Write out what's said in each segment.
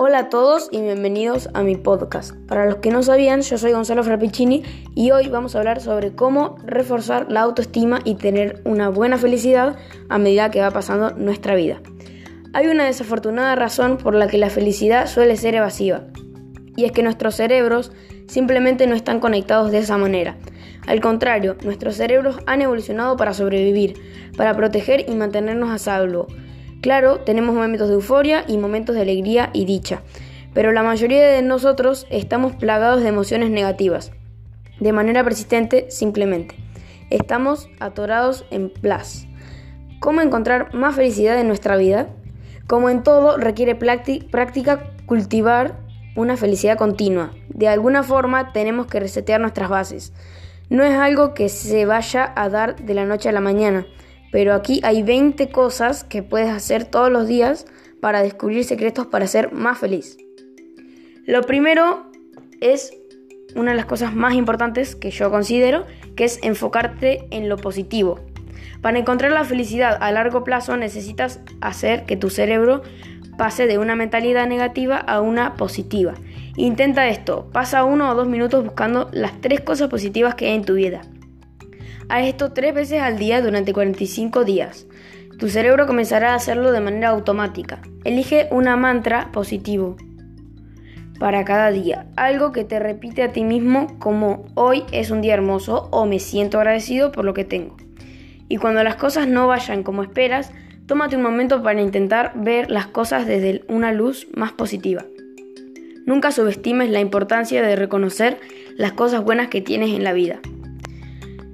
Hola a todos y bienvenidos a mi podcast. Para los que no sabían, yo soy Gonzalo Frappiccini y hoy vamos a hablar sobre cómo reforzar la autoestima y tener una buena felicidad a medida que va pasando nuestra vida. Hay una desafortunada razón por la que la felicidad suele ser evasiva, y es que nuestros cerebros simplemente no están conectados de esa manera. Al contrario, nuestros cerebros han evolucionado para sobrevivir, para proteger y mantenernos a salvo. Claro, tenemos momentos de euforia y momentos de alegría y dicha, pero la mayoría de nosotros estamos plagados de emociones negativas, de manera persistente simplemente. Estamos atorados en plus. ¿Cómo encontrar más felicidad en nuestra vida? Como en todo, requiere práctica cultivar una felicidad continua. De alguna forma tenemos que resetear nuestras bases. No es algo que se vaya a dar de la noche a la mañana. Pero aquí hay 20 cosas que puedes hacer todos los días para descubrir secretos para ser más feliz. Lo primero es una de las cosas más importantes que yo considero, que es enfocarte en lo positivo. Para encontrar la felicidad a largo plazo necesitas hacer que tu cerebro pase de una mentalidad negativa a una positiva. Intenta esto, pasa uno o dos minutos buscando las tres cosas positivas que hay en tu vida. Haz esto tres veces al día durante 45 días. Tu cerebro comenzará a hacerlo de manera automática. Elige una mantra positivo para cada día, algo que te repite a ti mismo como hoy es un día hermoso o me siento agradecido por lo que tengo. Y cuando las cosas no vayan como esperas, tómate un momento para intentar ver las cosas desde una luz más positiva. Nunca subestimes la importancia de reconocer las cosas buenas que tienes en la vida.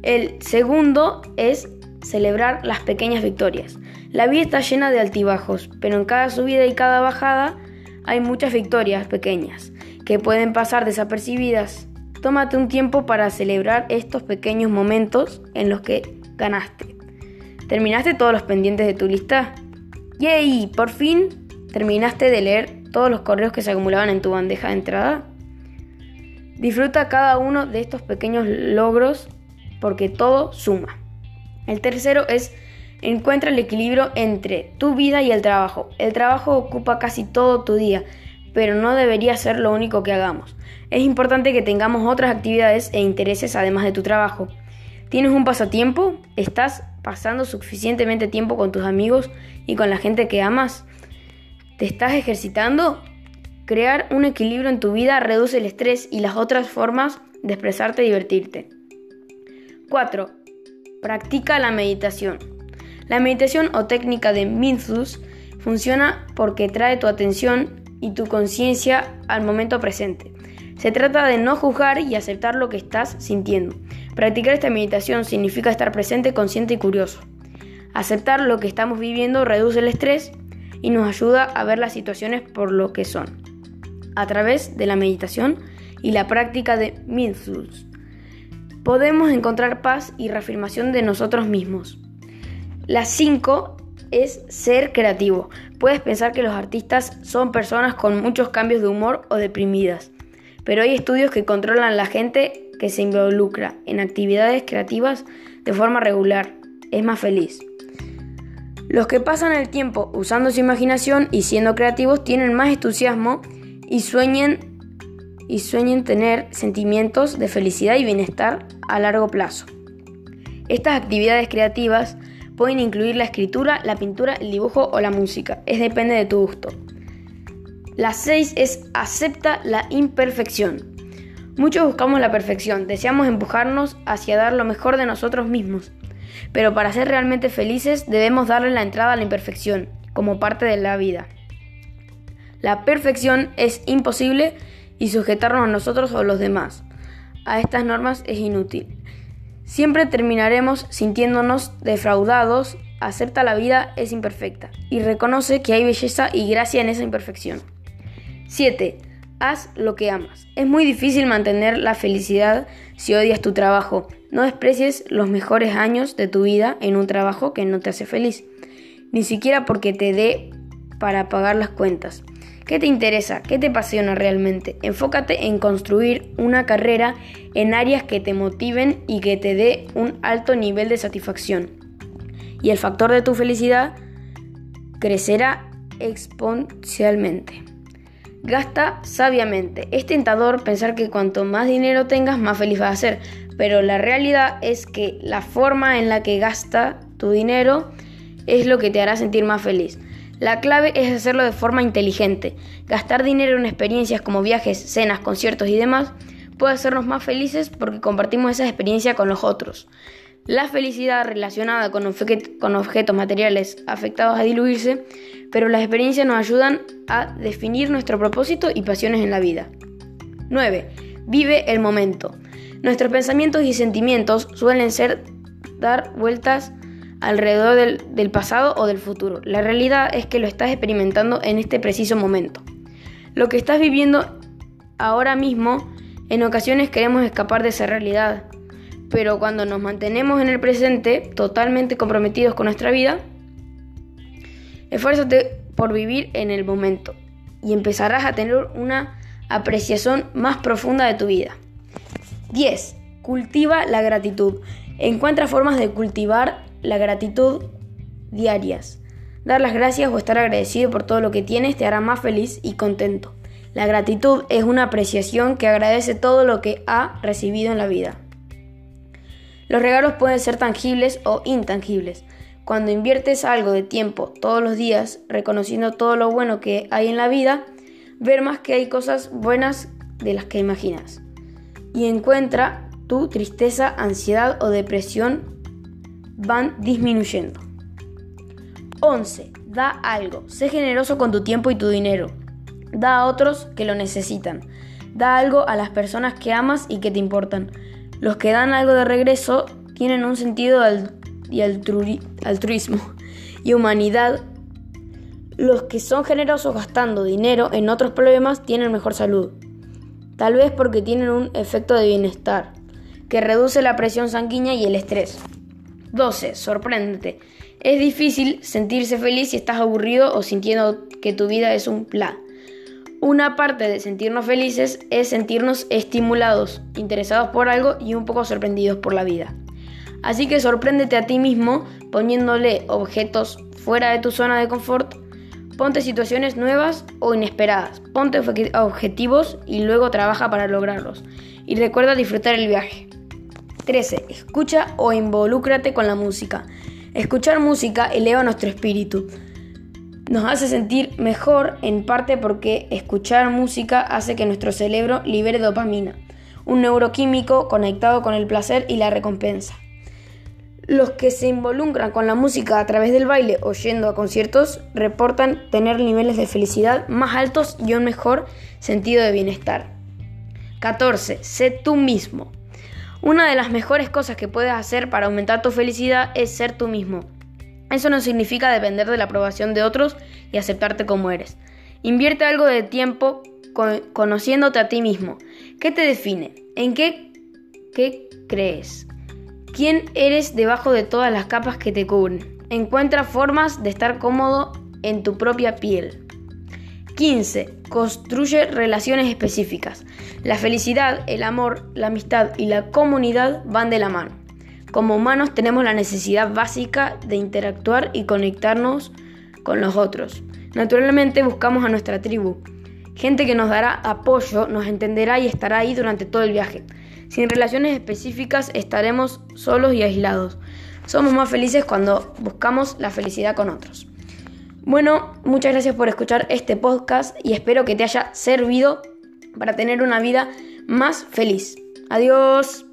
El segundo es celebrar las pequeñas victorias. La vida está llena de altibajos, pero en cada subida y cada bajada hay muchas victorias pequeñas que pueden pasar desapercibidas. Tómate un tiempo para celebrar estos pequeños momentos en los que ganaste. ¿Terminaste todos los pendientes de tu lista? ¡Yay! Por fin terminaste de leer todos los correos que se acumulaban en tu bandeja de entrada. Disfruta cada uno de estos pequeños logros porque todo suma. El tercero es encuentra el equilibrio entre tu vida y el trabajo. El trabajo ocupa casi todo tu día, pero no debería ser lo único que hagamos. Es importante que tengamos otras actividades e intereses además de tu trabajo. ¿Tienes un pasatiempo? ¿Estás pasando suficientemente tiempo con tus amigos y con la gente que amas? ¿Te estás ejercitando? Crear un equilibrio en tu vida reduce el estrés y las otras formas de expresarte y divertirte. 4. Practica la meditación. La meditación o técnica de Mindfulness funciona porque trae tu atención y tu conciencia al momento presente. Se trata de no juzgar y aceptar lo que estás sintiendo. Practicar esta meditación significa estar presente, consciente y curioso. Aceptar lo que estamos viviendo reduce el estrés y nos ayuda a ver las situaciones por lo que son. A través de la meditación y la práctica de Mindfulness podemos encontrar paz y reafirmación de nosotros mismos. La 5 es ser creativo. Puedes pensar que los artistas son personas con muchos cambios de humor o deprimidas, pero hay estudios que controlan la gente que se involucra en actividades creativas de forma regular. Es más feliz. Los que pasan el tiempo usando su imaginación y siendo creativos tienen más entusiasmo y sueñan y sueñen tener sentimientos de felicidad y bienestar a largo plazo. Estas actividades creativas pueden incluir la escritura, la pintura, el dibujo o la música, es depende de tu gusto. La 6 es acepta la imperfección. Muchos buscamos la perfección, deseamos empujarnos hacia dar lo mejor de nosotros mismos, pero para ser realmente felices debemos darle la entrada a la imperfección como parte de la vida. La perfección es imposible y sujetarnos a nosotros o los demás. A estas normas es inútil. Siempre terminaremos sintiéndonos defraudados, acepta la vida es imperfecta y reconoce que hay belleza y gracia en esa imperfección. 7. Haz lo que amas. Es muy difícil mantener la felicidad si odias tu trabajo. No desprecies los mejores años de tu vida en un trabajo que no te hace feliz, ni siquiera porque te dé para pagar las cuentas. ¿Qué te interesa? ¿Qué te apasiona realmente? Enfócate en construir una carrera en áreas que te motiven y que te dé un alto nivel de satisfacción. Y el factor de tu felicidad crecerá exponencialmente. Gasta sabiamente. Es tentador pensar que cuanto más dinero tengas, más feliz vas a ser, pero la realidad es que la forma en la que gasta tu dinero es lo que te hará sentir más feliz. La clave es hacerlo de forma inteligente. Gastar dinero en experiencias como viajes, cenas, conciertos y demás puede hacernos más felices porque compartimos esa experiencia con los otros. La felicidad relacionada con, objetos materiales afectados a diluirse, pero las experiencias nos ayudan a definir nuestro propósito y pasiones en la vida. 9. Vive el momento. Nuestros pensamientos y sentimientos suelen ser dar vueltas alrededor del, pasado o del futuro. La realidad es que lo estás experimentando en este preciso momento. Lo que estás viviendo ahora mismo, en ocasiones queremos escapar de esa realidad, pero cuando nos mantenemos en el presente, totalmente comprometidos con nuestra vida, esfuérzate por vivir en el momento y empezarás a tener una apreciación más profunda de tu vida. 10. Cultiva la gratitud. Encuentra formas de cultivar la gratitud diarias. Dar las gracias o estar agradecido por todo lo que tienes te hará más feliz y contento. La gratitud es una apreciación que agradece todo lo que ha recibido en la vida. Los regalos pueden ser tangibles o intangibles. Cuando inviertes algo de tiempo todos los días reconociendo todo lo bueno que hay en la vida, ver más que hay cosas buenas de las que imaginas. Y encuentra tu tristeza, ansiedad o depresión van disminuyendo. 11. Da algo. Sé generoso con tu tiempo y tu dinero. Da a otros que lo necesitan. Da algo a las personas que amas y que te importan. Los que dan algo de regreso tienen un sentido de altruismo y humanidad. Los que son generosos gastando dinero en otros problemas tienen mejor salud. Tal vez porque tienen un efecto de bienestar que reduce la presión sanguínea y el estrés. 12. Sorpréndete. Es difícil sentirse feliz si estás aburrido o sintiendo que tu vida es un plan. Una parte de sentirnos felices es sentirnos estimulados, interesados por algo y un poco sorprendidos por la vida. Así que sorpréndete a ti mismo poniéndole objetos fuera de tu zona de confort, ponte situaciones nuevas o inesperadas, ponte objetivos y luego trabaja para lograrlos. Y recuerda disfrutar el viaje. 13. Escucha o involúcrate con la música. Escuchar música eleva nuestro espíritu. Nos hace sentir mejor en parte porque escuchar música hace que nuestro cerebro libere dopamina, un neuroquímico conectado con el placer y la recompensa. Los que se involucran con la música a través del baile o yendo a conciertos reportan tener niveles de felicidad más altos y un mejor sentido de bienestar. 14. Sé tú mismo. Una de las mejores cosas que puedes hacer para aumentar tu felicidad es ser tú mismo. Eso no significa depender de la aprobación de otros y aceptarte como eres. Invierte algo de tiempo conociéndote a ti mismo. ¿Qué te define? ¿En qué, qué crees? ¿Quién eres debajo de todas las capas que te cubren? Encuentra formas de estar cómodo en tu propia piel. 15. Construye relaciones específicas. La felicidad, el amor, la amistad y la comunidad van de la mano. Como humanos tenemos la necesidad básica de interactuar y conectarnos con los otros. Naturalmente buscamos a nuestra tribu, gente que nos dará apoyo, nos entenderá y estará ahí durante todo el viaje. Sin relaciones específicas estaremos solos y aislados. Somos más felices cuando buscamos la felicidad con otros. Bueno, muchas gracias por escuchar este podcast y espero que te haya servido para tener una vida más feliz. Adiós.